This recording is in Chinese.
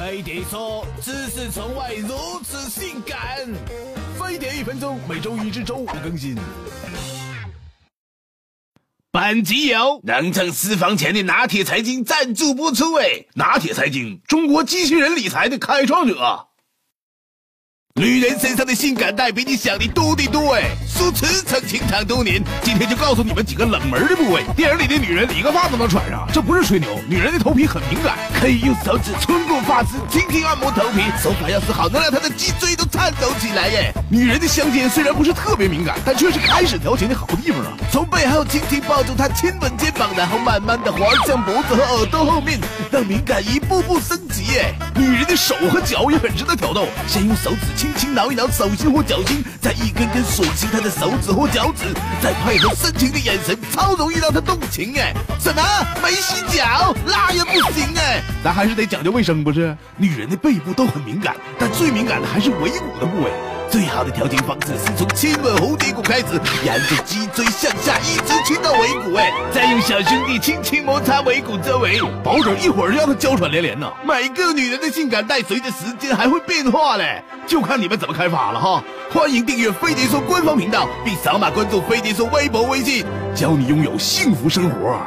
飞碟说：“知识从未如此性感。”飞碟一分钟，每周一至周五更新。本集由能挣私房钱的拿铁财经赞助播出。哎，拿铁财经，中国机器人理财的开创者。女人身上的性感带比你想的多得多哎！属驰曾情场多年，今天就告诉你们几个冷门的部位。电影里的女人理个发都能穿上，这不是吹牛。女人的头皮很敏感，可以用手指穿过发丝，轻轻按摩头皮，手法要是好，能让她的脊椎都颤抖起来耶！女人的香肩虽然不是特别敏感，但却是开始调情的好地方啊！从背后轻轻抱住她，亲吻肩膀，然后慢慢的滑向脖子和耳朵后面，让敏感一步步升级耶！女人的手和脚也很值得挑逗，先用手指。轻轻挠一挠手心或脚心，再一根根锁紧他的手指或脚趾，再配合深情的眼神，超容易让他动情哎！什么？没洗脚？那也不行哎！咱还是得讲究卫生不是？女人的背部都很敏感，但最敏感的还是尾骨的部位。最好的调情方式是从亲吻蝴蝶骨开始，沿着脊椎向下一直亲到尾骨，哎，再用小兄弟轻轻摩擦尾骨周围，保准一会儿就让他娇喘连连呢。每个女人的性感带随着时间还会变化嘞，就看你们怎么开发了哈。欢迎订阅飞碟说官方频道，并扫码关注飞碟说微博微信，教你拥有幸福生活。